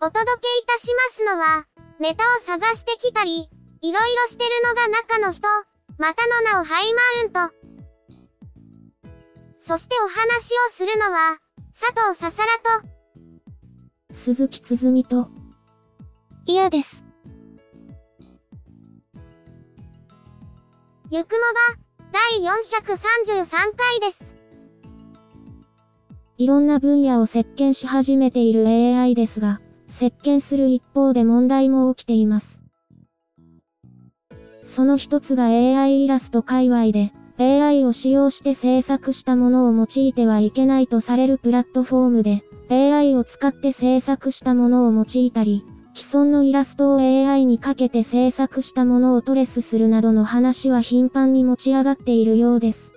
お届けいたしますのは、ネタを探してきたり、いろいろしてるのが中の人、またの名をハイマウント。そしてお話をするのは、佐藤ささらと、鈴木つづみと、嫌です。ゆくもば、第433回です。いろんな分野を席巻し始めている AI ですが、席巻する一方で問題も起きています。その一つが AI イラスト界隈で、AI を使用して制作したものを用いてはいけないとされるプラットフォームで、AI を使って制作したものを用いたり、既存のイラストを AI にかけて制作したものをトレスするなどの話は頻繁に持ち上がっているようです。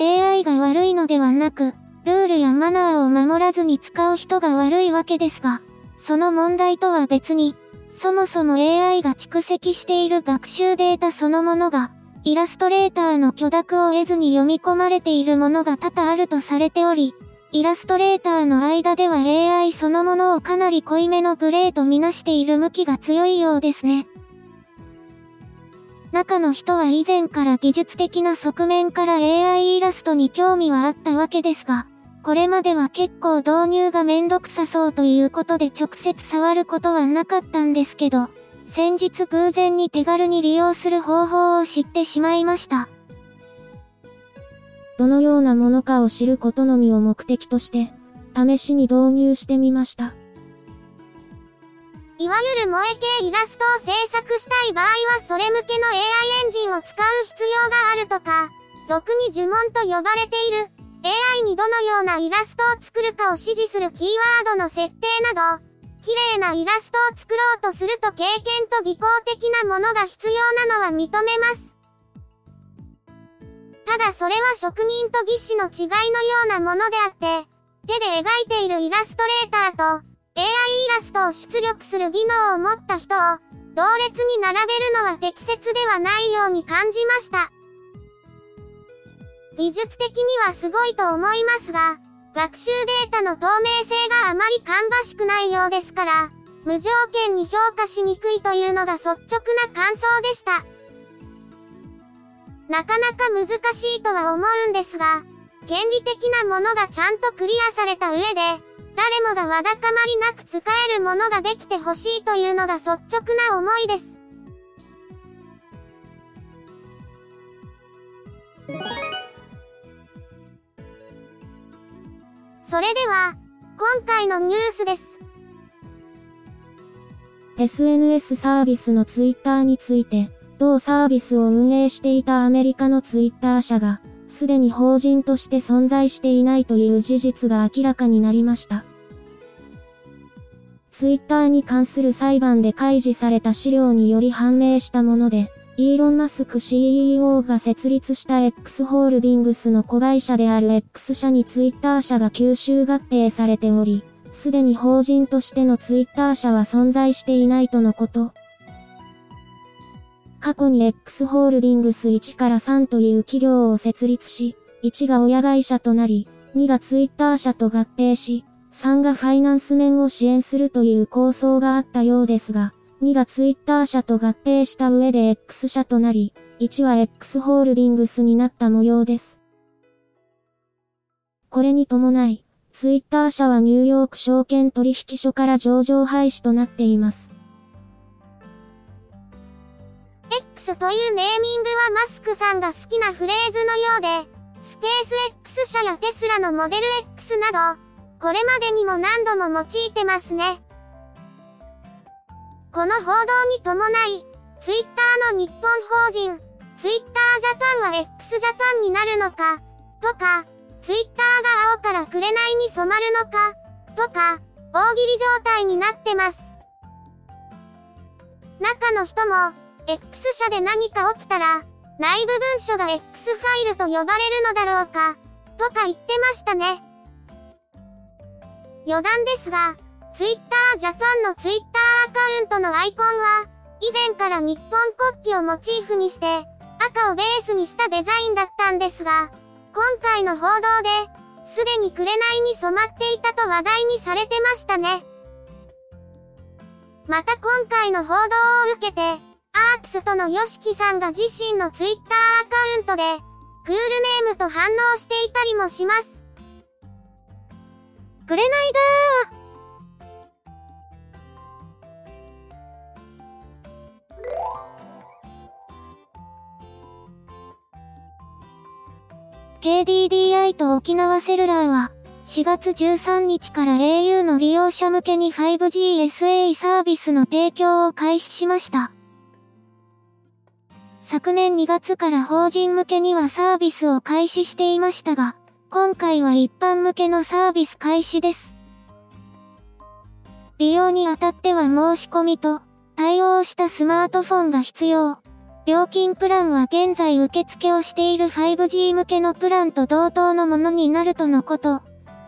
AI が悪いのではなく、ルールやマナーを守らずに使う人が悪いわけですが、その問題とは別に、そもそも AI が蓄積している学習データそのものが、イラストレーターの許諾を得ずに読み込まれているものが多々あるとされており、イラストレーターの間では AI そのものをかなり濃いめのグレーとみなしている向きが強いようですね。中の人は以前から技術的な側面から AI イラストに興味はあったわけですが、これまでは結構導入がめんどくさそうということで直接触ることはなかったんですけど、先日偶然に手軽に利用する方法を知ってしまいました。どのようなものかを知ることのみを目的として、試しに導入してみました。いわゆる萌え系イラストを制作したい場合はそれ向けの AI エンジンを使う必要があるとか、俗に呪文と呼ばれている AI にどのようなイラストを作るかを指示するキーワードの設定など、綺麗なイラストを作ろうとすると経験と技巧的なものが必要なのは認めます。ただそれは職人と技師の違いのようなものであって、手で描いているイラストレーターと、AI イラストを出力する技能を持った人を、同列に並べるのは適切ではないように感じました。技術的にはすごいと思いますが、学習データの透明性があまり芳しくないようですから、無条件に評価しにくいというのが率直な感想でした。なかなか難しいとは思うんですが、原理的なものがちゃんとクリアされた上で、誰もがわだかまりなく使えるものができてほしいというのが率直な思いです。それでは、今回のニュースです。SNS サービスのツイッターについて、同サービスを運営していたアメリカのツイッター社が、すでに法人として存在していないという事実が明らかになりました。ツイッターに関する裁判で開示された資料により判明したもので、イーロン・マスク CEO が設立した X ホールディングスの子会社である X 社にツイッター社が吸収合併されており、すでに法人としてのツイッター社は存在していないとのこと。過去に X ホールディングス1から3という企業を設立し、1が親会社となり、2がツイッター社と合併し、3がファイナンス面を支援するという構想があったようですが、2がツイッター社と合併した上で X 社となり、1は X ホールディングスになった模様です。これに伴い、ツイッター社はニューヨーク証券取引所から上場廃止となっています。X というネーミングはマスクさんが好きなフレーズのようで、スペース X 社やテスラのモデル X など、これまでにも何度も用いてますね。この報道に伴い、ツイッターの日本法人、ツイッタージャパンは x ジャパンになるのか、とか、ツイッターが青から紅に染まるのか、とか、大喜利状態になってます。中の人も、X 社で何か起きたら、内部文書が X ファイルと呼ばれるのだろうか、とか言ってましたね。余談ですが、Twitter Japan の Twitter アカウントのアイコンは、以前から日本国旗をモチーフにして、赤をベースにしたデザインだったんですが、今回の報道で、すでに紅に染まっていたと話題にされてましたね。また今回の報道を受けて、アークスとの YOSHIKI さんが自身の Twitter アカウントで、クールネームと反応していたりもします。紅だー KDDI と沖縄セルラーは、4月13日から au の利用者向けに 5G SA サービスの提供を開始しました。昨年2月から法人向けにはサービスを開始していましたが、今回は一般向けのサービス開始です。利用にあたっては申し込みと対応したスマートフォンが必要。料金プランは現在受付をしている 5G 向けのプランと同等のものになるとのこと。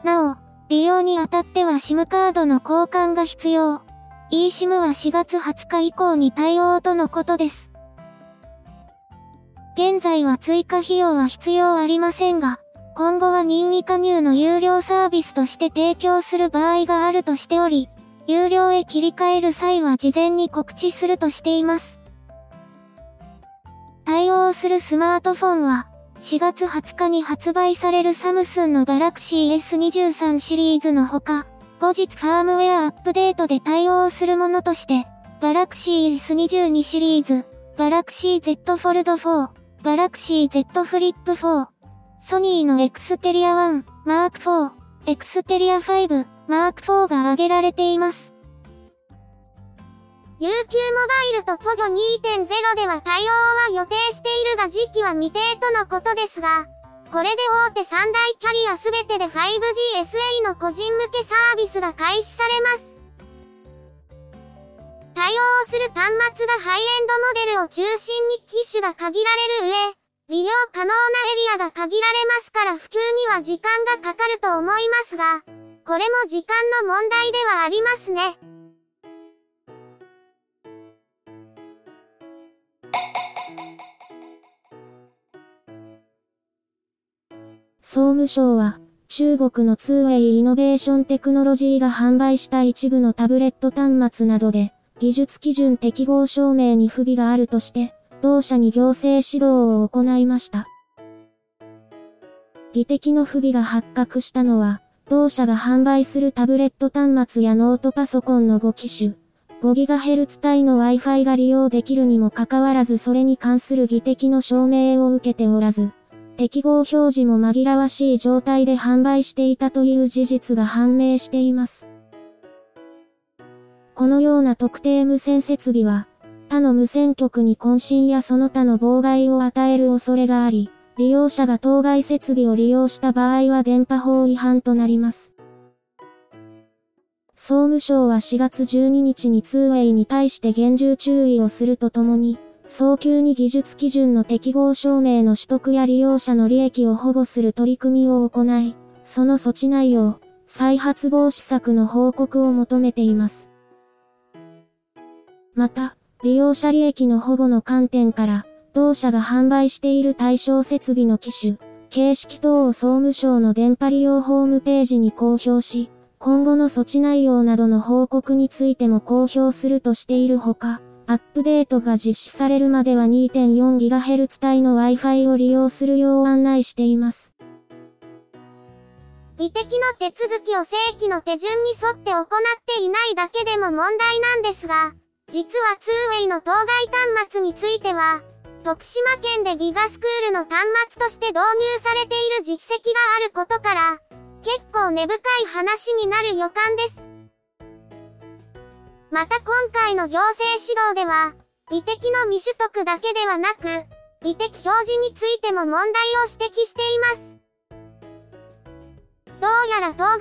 なお、利用にあたっては SIM カードの交換が必要。eSIM は4月20日以降に対応とのことです。現在は追加費用は必要ありませんが、今後は任意加入の有料サービスとして提供する場合があるとしており、有料へ切り替える際は事前に告知するとしています。対応するスマートフォンは、4月20日に発売されるサムスンの Galaxy S23 シリーズのほか、後日ファームウェアアップデートで対応するものとして、Galaxy S22 シリーズ、Galaxy Z Fold 4、Galaxy Z Flip 4、ソニーの Xperia 1、Mark 4、Xperia 5、Mark 4が挙げられています。UQ モバイルと POGO 2.0では対応は予定しているが時期は未定とのことですが、これで大手3大キャリアすべてで 5G SA の個人向けサービスが開始されます。対応する端末がハイエンドモデルを中心に機種が限られる上、利用可能なエリアが限られますから普及には時間がかかると思いますが、これも時間の問題ではありますね。総務省は、中国のツーウェイイノベーションテクノロジーが販売した一部のタブレット端末などで、技術基準適合証明に不備があるとして、同社に行政指導を行いました。技的の不備が発覚したのは、同社が販売するタブレット端末やノートパソコンの5機種、5GHz 帯の Wi-Fi が利用できるにもかかわらずそれに関する技的の証明を受けておらず、適合表示も紛らわしい状態で販売していたという事実が判明しています。このような特定無線設備は、他の無線局に渾身やその他の妨害を与える恐れがあり、利用者が当該設備を利用した場合は電波法違反となります。総務省は4月12日にツーウェイに対して厳重注意をするとともに、早急に技術基準の適合証明の取得や利用者の利益を保護する取り組みを行い、その措置内容、再発防止策の報告を求めています。また、利用者利益の保護の観点から、同社が販売している対象設備の機種、形式等を総務省の電波利用ホームページに公表し、今後の措置内容などの報告についても公表するとしているほか、アップデートが実施されるまでは 2.4GHz 帯の Wi-Fi を利用するよう案内しています。技的の手続きを正規の手順に沿って行っていないだけでも問題なんですが、実はツーウェイの当該端末については、徳島県でギガスクールの端末として導入されている実績があることから、結構根深い話になる予感です。また今回の行政指導では、美的の未取得だけではなく、美的表示についても問題を指摘しています。どうやら当該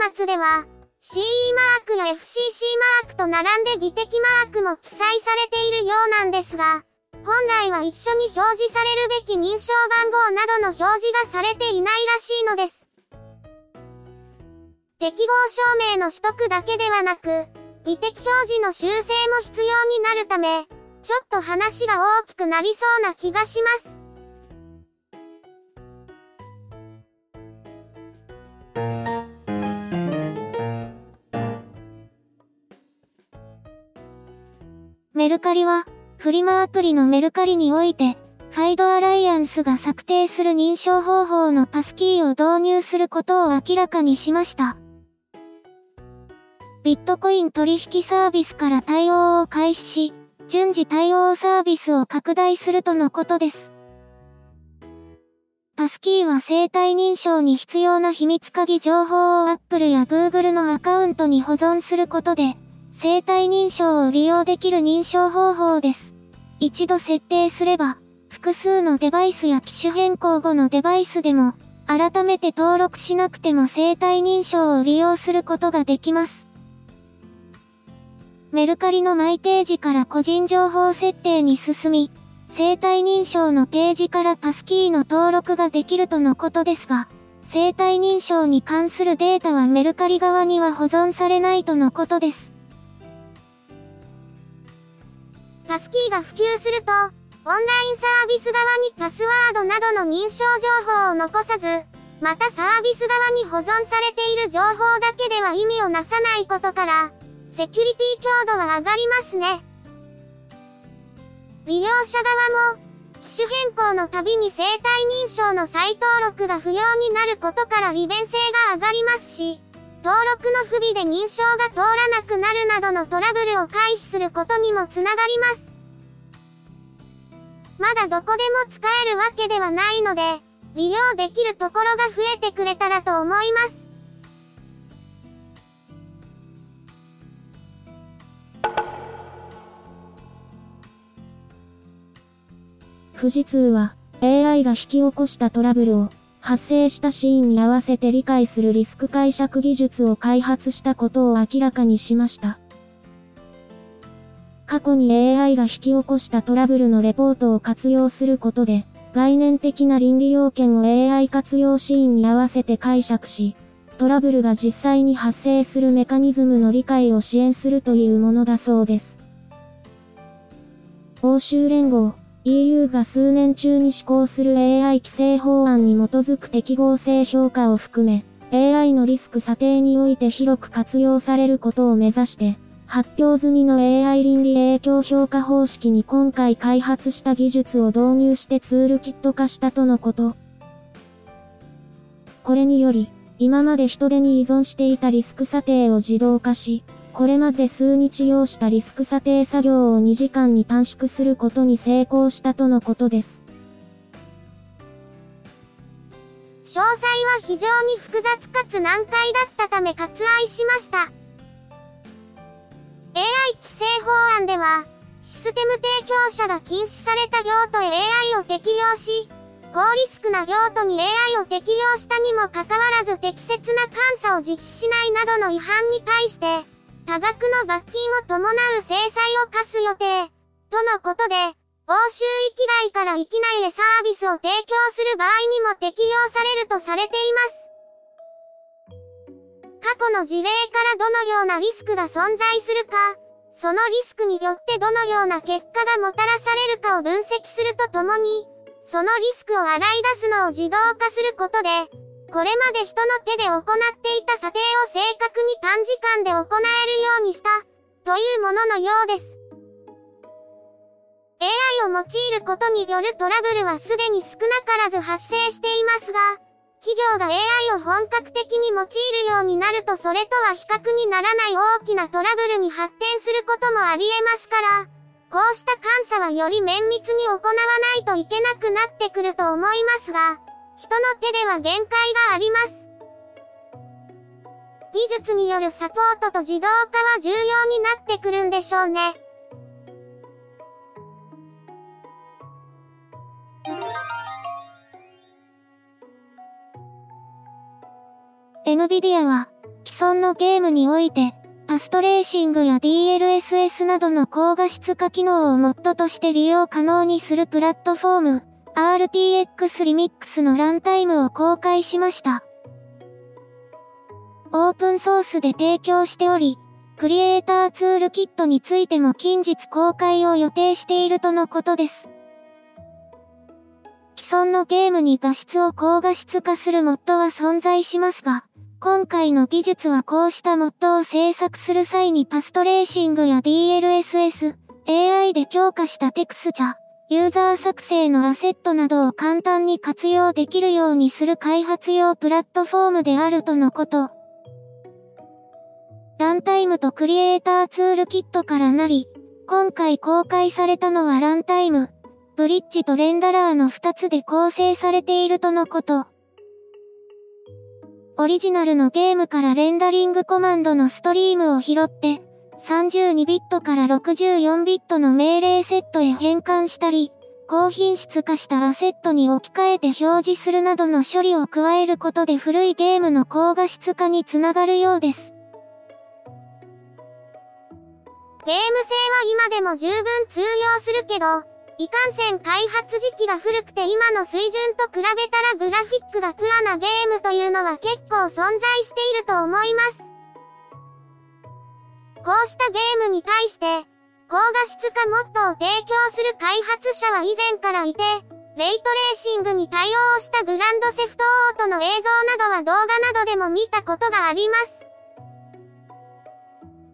端末では、CE マークや FCC マークと並んで美的マークも記載されているようなんですが、本来は一緒に表示されるべき認証番号などの表示がされていないらしいのです。適合証明の取得だけではなく、美的表示の修正も必要になるため、ちょっと話が大きくなりそうな気がします。メルカリは、フリマアプリのメルカリにおいて、ファイドアライアンスが策定する認証方法のパスキーを導入することを明らかにしました。ビットコイン取引サービスから対応を開始し、順次対応サービスを拡大するとのことです。パスキーは生体認証に必要な秘密鍵情報を Apple や Google のアカウントに保存することで、生体認証を利用できる認証方法です。一度設定すれば、複数のデバイスや機種変更後のデバイスでも、改めて登録しなくても生体認証を利用することができます。メルカリのマイページから個人情報設定に進み、生体認証のページからパスキーの登録ができるとのことですが、生体認証に関するデータはメルカリ側には保存されないとのことです。パスキーが普及すると、オンラインサービス側にパスワードなどの認証情報を残さず、またサービス側に保存されている情報だけでは意味をなさないことから、セキュリティ強度は上がりますね。利用者側も、機種変更のたびに生体認証の再登録が不要になることから利便性が上がりますし、登録の不備で認証が通らなくなるなどのトラブルを回避することにもつながります。まだどこでも使えるわけではないので、利用できるところが増えてくれたらと思います。富士通は AI が引き起こしたトラブルを発生したシーンに合わせて理解するリスク解釈技術を開発したことを明らかにしました。過去に AI が引き起こしたトラブルのレポートを活用することで、概念的な倫理要件を AI 活用シーンに合わせて解釈し、トラブルが実際に発生するメカニズムの理解を支援するというものだそうです。欧州連合 EU が数年中に施行する AI 規制法案に基づく適合性評価を含め、AI のリスク査定において広く活用されることを目指して、発表済みの AI 倫理影響評価方式に今回開発した技術を導入してツールキット化したとのこと。これにより、今まで人手に依存していたリスク査定を自動化し、これまで数日要したリスク査定作業を2時間に短縮することに成功したとのことです。詳細は非常に複雑かつ難解だったため割愛しました。AI 規制法案では、システム提供者が禁止された用途 AI を適用し、高リスクな用途に AI を適用したにもかかわらず適切な監査を実施しないなどの違反に対して、多額の罰金を伴う制裁を課す予定。とのことで、欧州域外から域内へサービスを提供する場合にも適用されるとされています。過去の事例からどのようなリスクが存在するか、そのリスクによってどのような結果がもたらされるかを分析するとともに、そのリスクを洗い出すのを自動化することで、これまで人の手で行っていた査定を正確に短時間で行えるようにした、というもののようです。AI を用いることによるトラブルはすでに少なからず発生していますが、企業が AI を本格的に用いるようになるとそれとは比較にならない大きなトラブルに発展することもあり得ますから、こうした監査はより綿密に行わないといけなくなってくると思いますが、人の手では限界があります。技術によるサポートと自動化は重要になってくるんでしょうね。NVIDIA は既存のゲームにおいてパストレーシングや DLSS などの高画質化機能をモッドとして利用可能にするプラットフォーム RTX リミックスのランタイムを公開しました。オープンソースで提供しており、クリエイターツールキットについても近日公開を予定しているとのことです。既存のゲームに画質を高画質化するモッドは存在しますが、今回の技術はこうしたモッドを制作する際にパストレーシングや DLSS、AI で強化したテクスチャ、ユーザー作成のアセットなどを簡単に活用できるようにする開発用プラットフォームであるとのこと。ランタイムとクリエイターツールキットからなり、今回公開されたのはランタイム、ブリッジとレンダラーの2つで構成されているとのこと。オリジナルのゲームからレンダリングコマンドのストリームを拾って、32ビットから64ビットの命令セットへ変換したり、高品質化したアセットに置き換えて表示するなどの処理を加えることで古いゲームの高画質化につながるようです。ゲーム性は今でも十分通用するけど、いかんせん開発時期が古くて今の水準と比べたらグラフィックがプアなゲームというのは結構存在していると思います。こうしたゲームに対して、高画質化モッドを提供する開発者は以前からいて、レイトレーシングに対応したグランドセフトオートの映像などは動画などでも見たことがあります。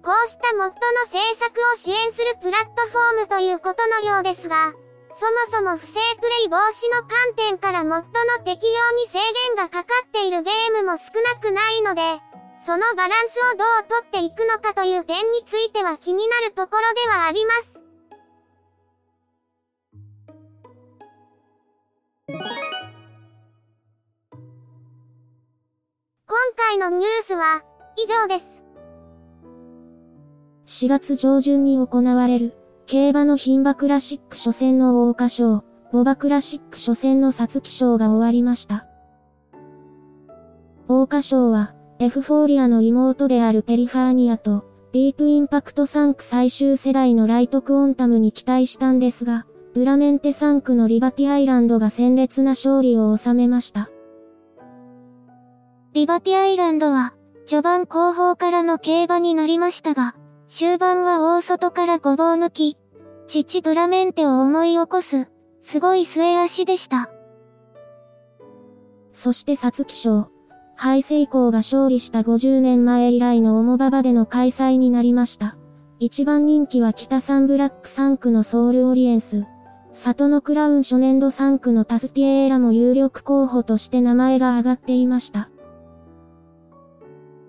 こうしたモッドの制作を支援するプラットフォームということのようですが、そもそも不正プレイ防止の観点からモッドの適用に制限がかかっているゲームも少なくないので、そのバランスをどうとっていくのかという点については気になるところではあります。今回のニュースは以上です。4月上旬に行われる、競馬の牝馬クラシック初戦の桜花賞、牡馬クラシック初戦の皐月賞が終わりました。桜花賞は、エフフォーリアの妹であるペリファーニアと、ディープインパクト産駒最終世代のライトクオンタムに期待したんですが、ドゥラメンテ産駒のリバティアイランドが鮮烈な勝利を収めました。リバティアイランドは、序盤後方からの競馬になりましたが、終盤は大外からごぼう抜き、父ブラメンテを思い起こす、すごい末足でした。そして皐月賞、ハイセイコーが勝利した50年前以来のオモババでの開催になりました。一番人気は北サンブラック3区のソウルオリエンス。里のクラウン初年度3区のタスティエーラも有力候補として名前が挙がっていました。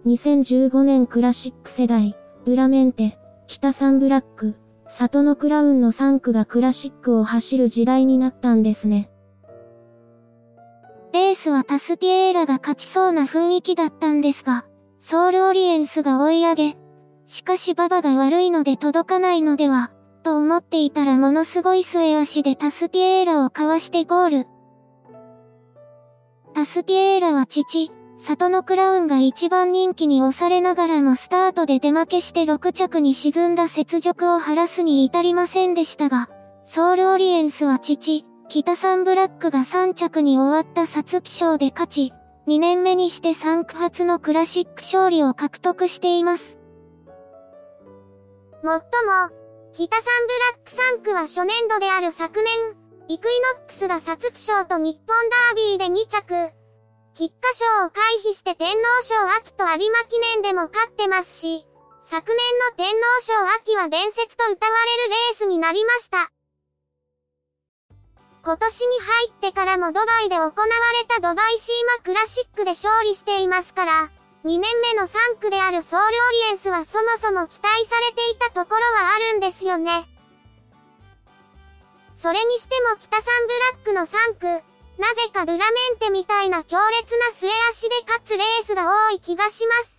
2015年クラシック世代、ブラメンテ、北サンブラック、里のクラウンの3区がクラシックを走る時代になったんですね。レースはタスティエーラが勝ちそうな雰囲気だったんですが、ソウルオリエンスが追い上げ、しかしババが悪いので届かないのでは、と思っていたらものすごい末足でタスティエーラをかわしてゴール。タスティエーラは父、里のクラウンが一番人気に押されながらもスタートで出負けして6着に沈んだ雪辱を晴らすに至りませんでしたが、ソウルオリエンスは父、北サンブラックが3着に終わった皐月賞で勝ち、2年目にして3区初のクラシック勝利を獲得しています。もっとも、北サンブラック3区は初年度である昨年、イクイノックスが皐月賞と日本ダービーで2着、菊花賞を回避して天皇賞秋と有馬記念でも勝ってますし、昨年の天皇賞秋は伝説と歌われるレースになりました。今年に入ってからもドバイで行われたドバイシーマクラシックで勝利していますから、2年目の3区であるソウルオリエンスはそもそも期待されていたところはあるんですよね。それにしても北サンブラックの3区、なぜかルラメンテみたいな強烈な末足で勝つレースが多い気がします。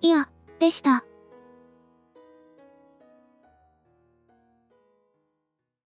いや、でした。